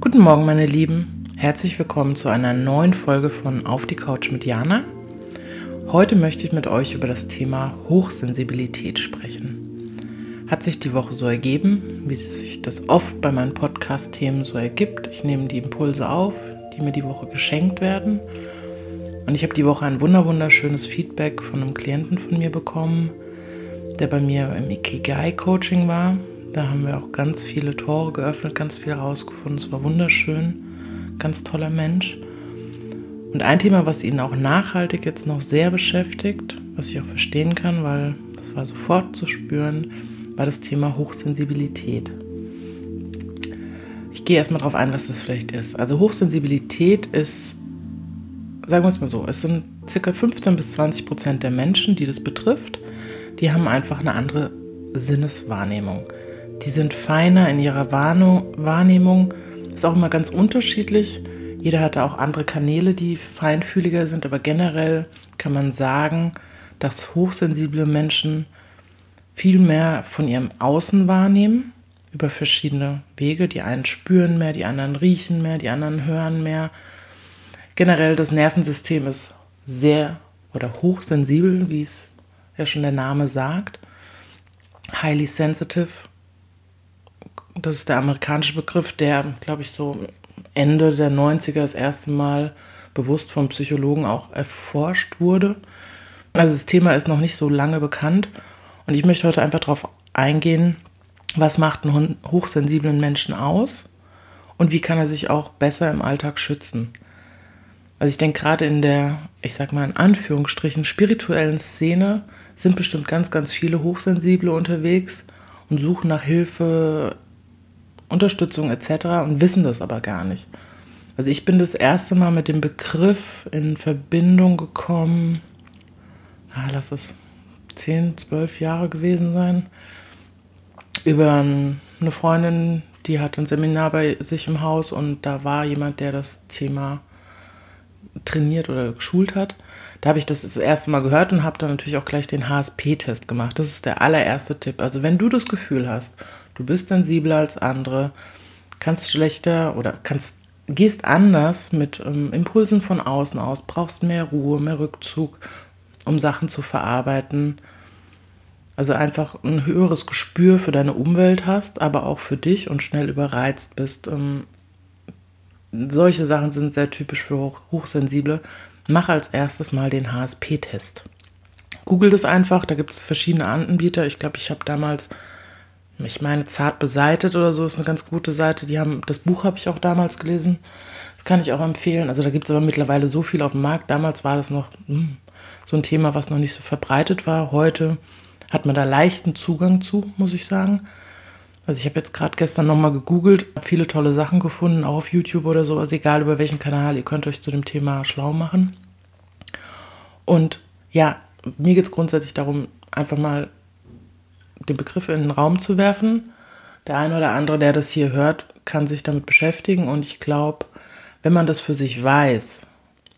Guten Morgen, meine Lieben. Herzlich willkommen zu einer neuen Folge von Auf die Couch mit Jana. Heute möchte ich mit euch über das Thema Hochsensibilität sprechen. Hat sich die Woche so ergeben, wie sich das oft bei meinen Podcast-Themen so ergibt. Ich nehme die Impulse auf, die mir die Woche geschenkt werden. Und ich habe die Woche ein wunderschönes Feedback von einem Klienten von mir bekommen, der bei mir im Ikigai-Coaching war. Da haben wir auch ganz viele Tore geöffnet, ganz viel rausgefunden. Es war wunderschön, ganz toller Mensch. Und ein Thema, was ihn auch nachhaltig jetzt noch sehr beschäftigt, was ich auch verstehen kann, weil das war sofort zu spüren, war das Thema Hochsensibilität. Ich gehe erstmal darauf ein, was das vielleicht ist. Also Hochsensibilität ist, sagen wir es mal so, es sind circa 15 bis 20 Prozent der Menschen, die das betrifft, die haben einfach eine andere Sinneswahrnehmung. Die sind feiner in ihrer Wahrnehmung. Das ist auch immer ganz unterschiedlich. Jeder hat da auch andere Kanäle, die feinfühliger sind, aber generell kann man sagen, dass hochsensible Menschen viel mehr von ihrem Außen wahrnehmen, über verschiedene Wege. Die einen spüren mehr, die anderen riechen mehr, die anderen hören mehr. Generell das Nervensystem ist sehr oder hochsensibel, wie es ja schon der Name sagt. Highly sensitive das ist der amerikanische Begriff, der, glaube ich, so Ende der 90er das erste Mal bewusst von Psychologen auch erforscht wurde. Also das Thema ist noch nicht so lange bekannt und ich möchte heute einfach darauf eingehen, was macht einen hochsensiblen Menschen aus und wie kann er sich auch besser im Alltag schützen. Also ich denke gerade in der, ich sag mal in Anführungsstrichen, spirituellen Szene sind bestimmt ganz, ganz viele Hochsensible unterwegs und suchen nach Hilfe Unterstützung etc. und wissen das aber gar nicht. Also ich bin das erste Mal mit dem Begriff in Verbindung gekommen, ah, lass es 10, 12 Jahre gewesen sein, über eine Freundin, die hat ein Seminar bei sich im Haus und da war jemand, der das Thema trainiert oder geschult hat. Da habe ich das das erste Mal gehört und habe dann natürlich auch gleich den HSP-Test gemacht. Das ist der allererste Tipp. Also wenn du das Gefühl hast, du bist sensibler als andere, kannst schlechter oder kannst gehst anders mit ähm, Impulsen von außen aus, brauchst mehr Ruhe, mehr Rückzug, um Sachen zu verarbeiten. Also einfach ein höheres Gespür für deine Umwelt hast, aber auch für dich und schnell überreizt bist. Ähm, solche Sachen sind sehr typisch für Hoch Hochsensible. Mach als erstes mal den HSP-Test. Google das einfach, da gibt es verschiedene Anbieter. Ich glaube, ich habe damals ich meine, zart beseitet oder so ist eine ganz gute Seite. Die haben, das Buch habe ich auch damals gelesen. Das kann ich auch empfehlen. Also da gibt es aber mittlerweile so viel auf dem Markt. Damals war das noch mh, hm, so ein Thema, was noch nicht so verbreitet war. Heute hat man da leichten Zugang zu, muss ich sagen. Also ich habe jetzt gerade gestern nochmal gegoogelt, habe viele tolle Sachen gefunden, auch auf YouTube oder so. Also egal über welchen Kanal, ihr könnt euch zu dem Thema schlau machen. Und ja, mir geht es grundsätzlich darum, einfach mal den Begriff in den Raum zu werfen. Der eine oder andere, der das hier hört, kann sich damit beschäftigen und ich glaube, wenn man das für sich weiß,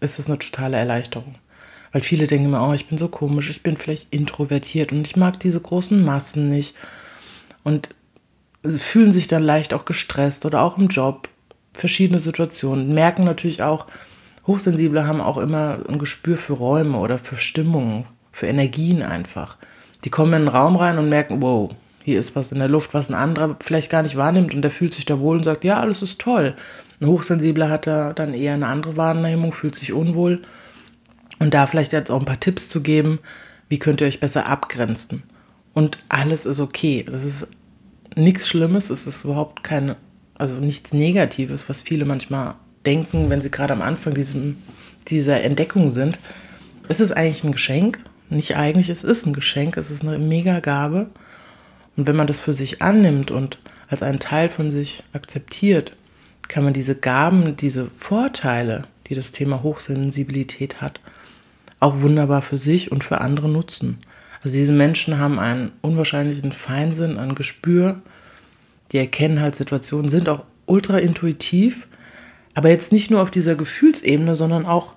ist es eine totale Erleichterung. Weil viele denken immer, oh, ich bin so komisch, ich bin vielleicht introvertiert und ich mag diese großen Massen nicht. Und fühlen sich dann leicht auch gestresst oder auch im Job, verschiedene Situationen, merken natürlich auch, Hochsensible haben auch immer ein Gespür für Räume oder für Stimmungen, für Energien einfach. Die kommen in den Raum rein und merken, wow, hier ist was in der Luft, was ein anderer vielleicht gar nicht wahrnimmt und der fühlt sich da wohl und sagt, ja, alles ist toll. Ein Hochsensibler hat da dann eher eine andere Wahrnehmung, fühlt sich unwohl. Und da vielleicht jetzt auch ein paar Tipps zu geben, wie könnt ihr euch besser abgrenzen. Und alles ist okay. Das ist nichts Schlimmes, es ist überhaupt keine, also nichts Negatives, was viele manchmal denken, wenn sie gerade am Anfang diesem, dieser Entdeckung sind. Es ist eigentlich ein Geschenk nicht eigentlich, es ist ein Geschenk, es ist eine Mega-Gabe. Und wenn man das für sich annimmt und als einen Teil von sich akzeptiert, kann man diese Gaben, diese Vorteile, die das Thema Hochsensibilität hat, auch wunderbar für sich und für andere nutzen. Also diese Menschen haben einen unwahrscheinlichen Feinsinn, ein Gespür, die erkennen halt Situationen, sind auch ultra intuitiv, aber jetzt nicht nur auf dieser Gefühlsebene, sondern auch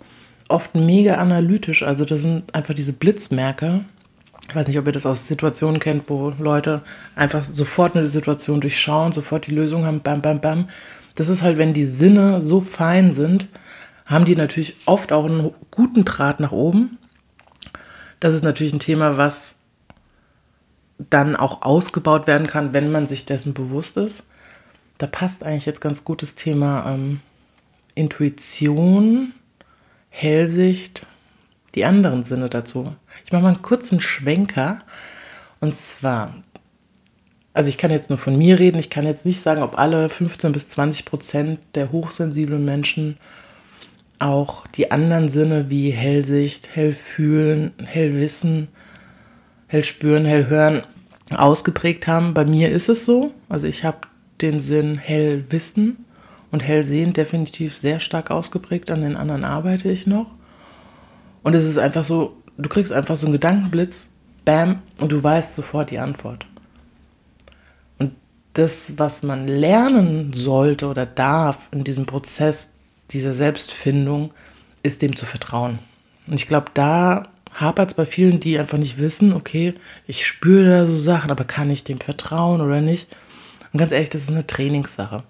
oft mega analytisch. Also das sind einfach diese Blitzmerker. Ich weiß nicht, ob ihr das aus Situationen kennt, wo Leute einfach sofort eine Situation durchschauen, sofort die Lösung haben, bam, bam, bam. Das ist halt, wenn die Sinne so fein sind, haben die natürlich oft auch einen guten Draht nach oben. Das ist natürlich ein Thema, was dann auch ausgebaut werden kann, wenn man sich dessen bewusst ist. Da passt eigentlich jetzt ganz gut das Thema ähm, Intuition, Hellsicht, die anderen Sinne dazu. Ich mache mal einen kurzen Schwenker. Und zwar, also ich kann jetzt nur von mir reden, ich kann jetzt nicht sagen, ob alle 15 bis 20 Prozent der hochsensiblen Menschen auch die anderen Sinne wie Hellsicht, Hellfühlen, Hellwissen, Hellspüren, Hellhören ausgeprägt haben. Bei mir ist es so. Also ich habe den Sinn Hellwissen und Hellsehen definitiv sehr stark ausgeprägt. An den anderen arbeite ich noch. Und es ist einfach so, du kriegst einfach so einen Gedankenblitz, bam, und du weißt sofort die Antwort. Und das, was man lernen sollte oder darf in diesem Prozess dieser Selbstfindung, ist dem zu vertrauen. Und ich glaube, da hapert es bei vielen, die einfach nicht wissen, okay, ich spüre da so Sachen, aber kann ich dem vertrauen oder nicht? Und ganz ehrlich, das ist eine Trainingssache.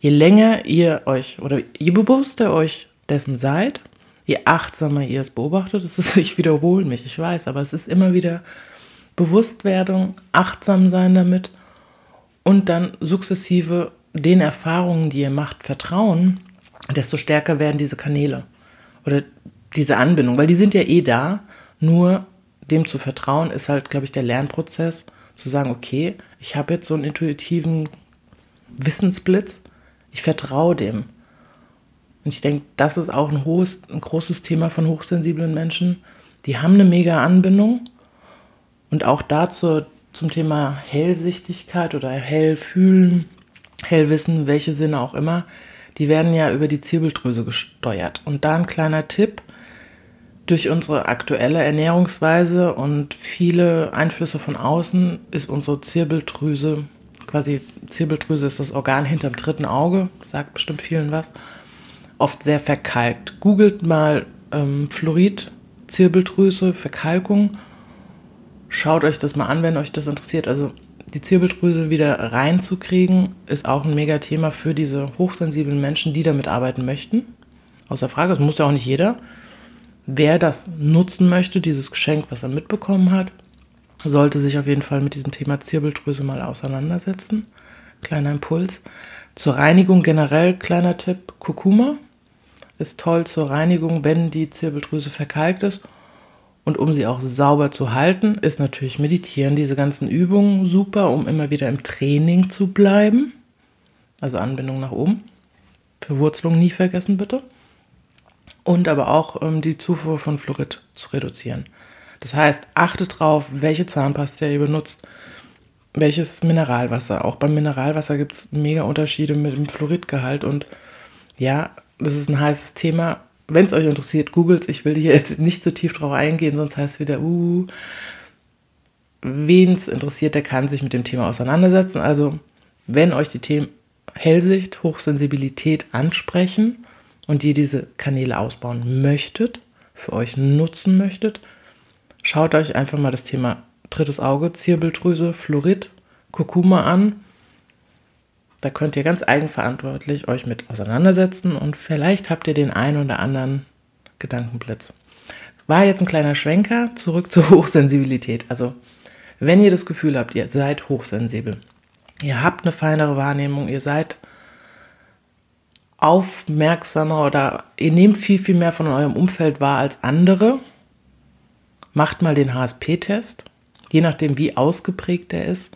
Je länger ihr euch oder je bewusster euch dessen seid, je achtsamer ihr es beobachtet, das ist, ich wiederhole mich, ich weiß, aber es ist immer wieder Bewusstwerdung, achtsam sein damit und dann sukzessive den Erfahrungen, die ihr macht, vertrauen, desto stärker werden diese Kanäle oder diese Anbindung, weil die sind ja eh da, nur dem zu vertrauen ist halt, glaube ich, der Lernprozess, zu sagen, okay, ich habe jetzt so einen intuitiven Wissensblitz, ich vertraue dem. Und ich denke, das ist auch ein, hohes, ein großes Thema von hochsensiblen Menschen. Die haben eine mega Anbindung. Und auch dazu zum Thema Hellsichtigkeit oder Hellfühlen, Hellwissen, welche Sinne auch immer, die werden ja über die Zirbeldrüse gesteuert. Und da ein kleiner Tipp, durch unsere aktuelle Ernährungsweise und viele Einflüsse von außen ist unsere Zirbeldrüse, quasi Zirbeldrüse ist das Organ hinterm dritten Auge, sagt bestimmt vielen was, oft sehr verkalkt. Googelt mal ähm, Fluorid, Zirbeldrüse, Verkalkung. Schaut euch das mal an, wenn euch das interessiert. Also die Zirbeldrüse wieder reinzukriegen, ist auch ein mega Thema für diese hochsensiblen Menschen, die damit arbeiten möchten. Außer Frage, das muss ja auch nicht jeder. Wer das nutzen möchte, dieses Geschenk, was er mitbekommen hat, sollte sich auf jeden Fall mit diesem Thema Zirbeldrüse mal auseinandersetzen. Kleiner Impuls. Zur Reinigung generell, kleiner Tipp, Kurkuma ist toll zur Reinigung, wenn die Zirbeldrüse verkalkt ist. Und um sie auch sauber zu halten, ist natürlich Meditieren, diese ganzen Übungen super, um immer wieder im Training zu bleiben. Also Anbindung nach oben. Verwurzelung nie vergessen, bitte und aber auch ähm, die Zufuhr von Fluorid zu reduzieren. Das heißt, achtet drauf, welche Zahnpasta ihr benutzt, welches Mineralwasser. Auch beim Mineralwasser gibt es mega Unterschiede mit dem Fluoridgehalt und ja, das ist ein heißes Thema. Wenn es euch interessiert, googelt Ich will hier jetzt nicht so tief drauf eingehen, sonst heißt es wieder, uh, wen es interessiert, der kann sich mit dem Thema auseinandersetzen. Also, wenn euch die Themen Hellsicht, Hochsensibilität ansprechen, und ihr diese Kanäle ausbauen möchtet, für euch nutzen möchtet, schaut euch einfach mal das Thema drittes Auge, Zirbeldrüse, Fluorid, Kurkuma an. Da könnt ihr ganz eigenverantwortlich euch mit auseinandersetzen und vielleicht habt ihr den einen oder anderen Gedankenblitz. War jetzt ein kleiner Schwenker zurück zur Hochsensibilität. Also, wenn ihr das Gefühl habt, ihr seid hochsensibel, ihr habt eine feinere Wahrnehmung, ihr seid aufmerksamer oder ihr nehmt viel, viel mehr von eurem Umfeld wahr als andere. Macht mal den HSP-Test. Je nachdem, wie ausgeprägt der ist,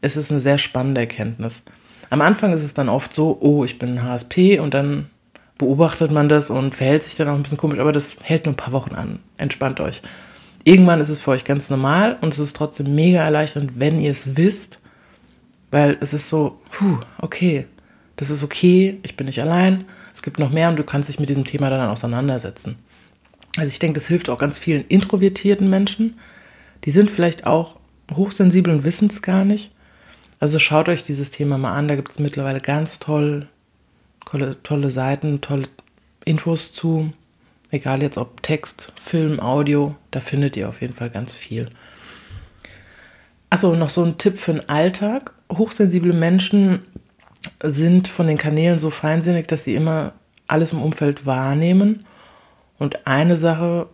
ist es eine sehr spannende Erkenntnis. Am Anfang ist es dann oft so, oh, ich bin HSP und dann beobachtet man das und verhält sich dann auch ein bisschen komisch, aber das hält nur ein paar Wochen an. Entspannt euch. Irgendwann ist es für euch ganz normal und es ist trotzdem mega erleichternd, wenn ihr es wisst, weil es ist so, puh, okay, das ist okay, ich bin nicht allein, es gibt noch mehr und du kannst dich mit diesem Thema dann auseinandersetzen. Also ich denke, das hilft auch ganz vielen introvertierten Menschen. Die sind vielleicht auch hochsensibel und wissen es gar nicht. Also schaut euch dieses Thema mal an, da gibt es mittlerweile ganz toll, tolle, tolle Seiten, tolle Infos zu. Egal jetzt ob Text, Film, Audio, da findet ihr auf jeden Fall ganz viel. Achso, noch so ein Tipp für den Alltag. Hochsensible Menschen sind von den Kanälen so feinsinnig, dass sie immer alles im Umfeld wahrnehmen. Und eine Sache,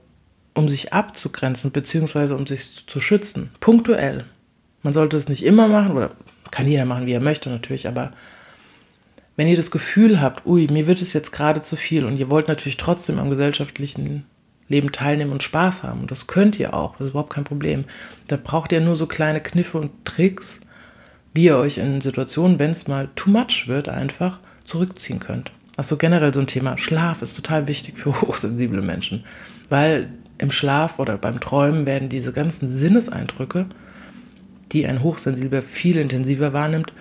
um sich abzugrenzen, beziehungsweise um sich zu schützen, punktuell. Man sollte es nicht immer machen, oder kann jeder machen, wie er möchte natürlich, aber wenn ihr das Gefühl habt, ui, mir wird es jetzt gerade zu viel und ihr wollt natürlich trotzdem am gesellschaftlichen Leben teilnehmen und Spaß haben, und das könnt ihr auch, das ist überhaupt kein Problem, da braucht ihr nur so kleine Kniffe und Tricks, wie ihr euch in Situationen, wenn es mal too much wird, einfach zurückziehen könnt. Also generell so ein Thema Schlaf ist total wichtig für hochsensible Menschen, weil im Schlaf oder beim Träumen werden diese ganzen Sinneseindrücke, die ein Hochsensibler viel intensiver wahrnimmt,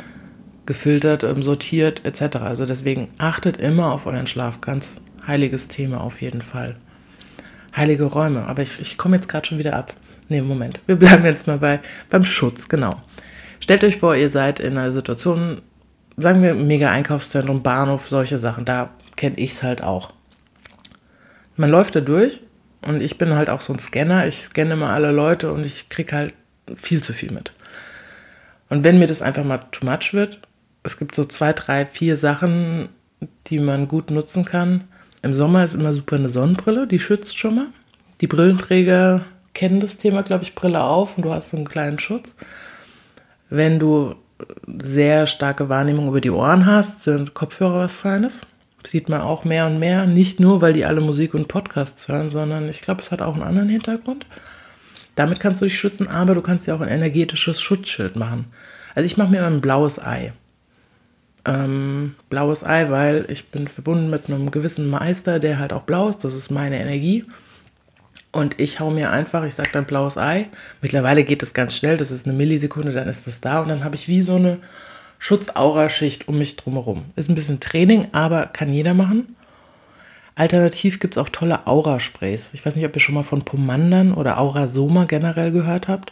gefiltert, ähm, sortiert etc. Also deswegen achtet immer auf euren Schlaf. Ganz heiliges Thema auf jeden Fall. Heilige Räume. Aber ich, ich komme jetzt gerade schon wieder ab. Ne, Moment. Wir bleiben jetzt mal bei, beim Schutz, genau. Stellt euch vor, ihr seid in einer Situation, sagen wir mega Einkaufszentrum, Bahnhof, solche Sachen. Da kenne ich es halt auch. Man läuft da durch und ich bin halt auch so ein Scanner. Ich scanne immer alle Leute und ich kriege halt viel zu viel mit. Und wenn mir das einfach mal too much wird, es gibt so zwei, drei, vier Sachen, die man gut nutzen kann. Im Sommer ist immer super eine Sonnenbrille, die schützt schon mal. Die Brillenträger kennen das Thema, glaube ich, Brille auf und du hast so einen kleinen Schutz. Wenn du sehr starke Wahrnehmung über die Ohren hast, sind Kopfhörer was Feines. Sieht man auch mehr und mehr. Nicht nur, weil die alle Musik und Podcasts hören, sondern ich glaube, es hat auch einen anderen Hintergrund. Damit kannst du dich schützen, aber du kannst dir auch ein energetisches Schutzschild machen. Also ich mache mir immer ein blaues Ei ähm, blaues Ei, weil ich bin verbunden mit einem gewissen Meister, der halt auch blau ist. Das ist meine Energie. Und ich hau mir einfach, ich sage dann blaues Ei. Mittlerweile geht das ganz schnell, das ist eine Millisekunde, dann ist das da. Und dann habe ich wie so eine Schutzauraschicht um mich drumherum. Ist ein bisschen Training, aber kann jeder machen. Alternativ gibt es auch tolle Aura-Sprays. Ich weiß nicht, ob ihr schon mal von Pomandern oder Aurasoma generell gehört habt.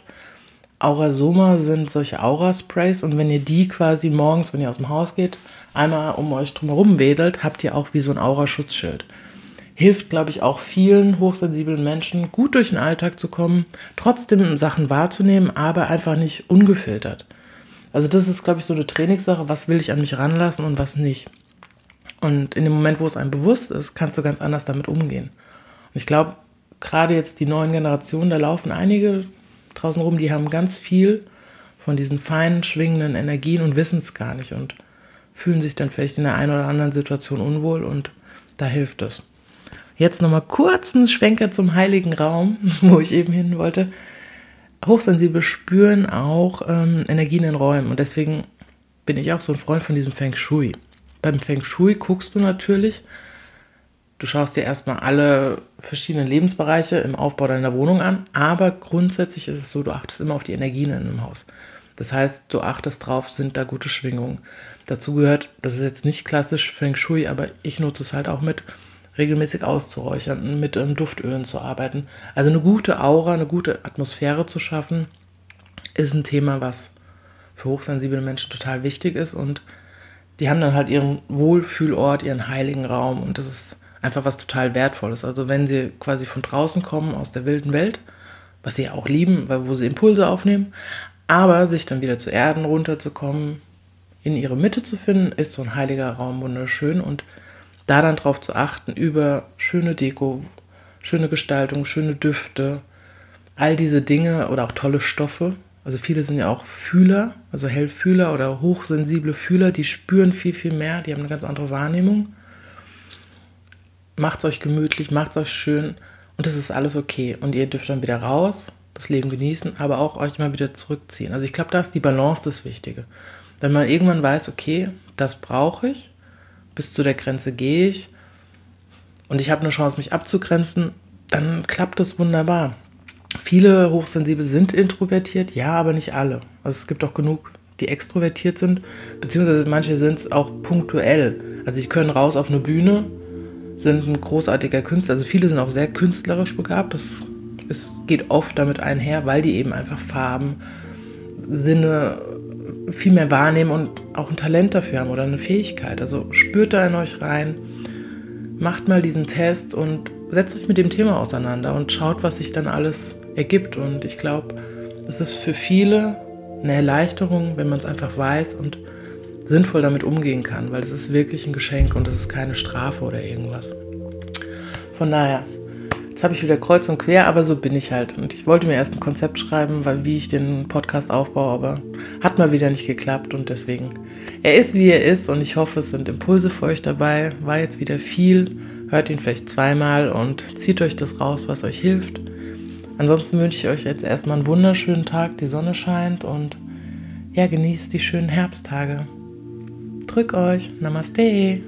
Aurasoma sind solche Aura-Sprays und wenn ihr die quasi morgens, wenn ihr aus dem Haus geht, einmal um euch drumherum wedelt, habt ihr auch wie so ein Aura-Schutzschild. Hilft, glaube ich, auch vielen hochsensiblen Menschen, gut durch den Alltag zu kommen, trotzdem Sachen wahrzunehmen, aber einfach nicht ungefiltert. Also das ist, glaube ich, so eine Trainingssache, was will ich an mich ranlassen und was nicht. Und in dem Moment, wo es einem bewusst ist, kannst du ganz anders damit umgehen. Und ich glaube, gerade jetzt die neuen Generationen, da laufen einige draußen rum, die haben ganz viel von diesen feinen, schwingenden Energien und wissen es gar nicht und fühlen sich dann vielleicht in der einen oder anderen Situation unwohl und da hilft es. Jetzt nochmal kurz einen Schwenker zum heiligen Raum, wo ich eben hin wollte. Hochsensible spüren auch ähm, Energien in Räumen und deswegen bin ich auch so ein Freund von diesem Feng Shui. Beim Feng Shui guckst du natürlich, Du schaust dir erstmal alle verschiedenen Lebensbereiche im Aufbau deiner Wohnung an, aber grundsätzlich ist es so, du achtest immer auf die Energien in einem Haus. Das heißt, du achtest drauf, sind da gute Schwingungen. Dazu gehört, das ist jetzt nicht klassisch Feng Shui, aber ich nutze es halt auch mit, regelmäßig auszuräuchern, mit ähm, Duftölen zu arbeiten. Also eine gute Aura, eine gute Atmosphäre zu schaffen, ist ein Thema, was für hochsensible Menschen total wichtig ist und die haben dann halt ihren Wohlfühlort, ihren heiligen Raum und das ist einfach was total Wertvolles. Also wenn sie quasi von draußen kommen, aus der wilden Welt, was sie auch lieben, weil wo sie Impulse aufnehmen, aber sich dann wieder zu Erden runterzukommen, in ihre Mitte zu finden, ist so ein heiliger Raum wunderschön und da dann drauf zu achten über schöne Deko, schöne Gestaltung, schöne Düfte, all diese Dinge oder auch tolle Stoffe. Also viele sind ja auch Fühler, also Hellfühler oder hochsensible Fühler, die spüren viel, viel mehr, die haben eine ganz andere Wahrnehmung macht es euch gemütlich, macht es euch schön und das ist alles okay. Und ihr dürft dann wieder raus, das Leben genießen, aber auch euch mal wieder zurückziehen. Also ich glaube, da ist die Balance das Wichtige. Wenn man irgendwann weiß, okay, das brauche ich, bis zu der Grenze gehe ich und ich habe eine Chance, mich abzugrenzen, dann klappt das wunderbar. Viele Hochsensible sind introvertiert, ja, aber nicht alle. Also es gibt auch genug, die extrovertiert sind, beziehungsweise manche sind es auch punktuell. Also sie können raus auf eine Bühne sind ein großartiger Künstler. Also viele sind auch sehr künstlerisch begabt. Das ist, geht oft damit einher, weil die eben einfach Farben, Sinne viel mehr wahrnehmen und auch ein Talent dafür haben oder eine Fähigkeit. Also spürt da in euch rein, macht mal diesen Test und setzt euch mit dem Thema auseinander und schaut, was sich dann alles ergibt. Und ich glaube, es ist für viele eine Erleichterung, wenn man es einfach weiß und sinnvoll damit umgehen kann, weil es ist wirklich ein Geschenk und es ist keine Strafe oder irgendwas. Von daher, jetzt habe ich wieder kreuz und quer, aber so bin ich halt. Und ich wollte mir erst ein Konzept schreiben, weil wie ich den Podcast aufbaue, aber hat mal wieder nicht geklappt und deswegen, er ist wie er ist und ich hoffe, es sind Impulse für euch dabei. War jetzt wieder viel, hört ihn vielleicht zweimal und zieht euch das raus, was euch hilft. Ansonsten wünsche ich euch jetzt erstmal einen wunderschönen Tag, die Sonne scheint und ja, genießt die schönen Herbsttage. Drück euch. Namaste.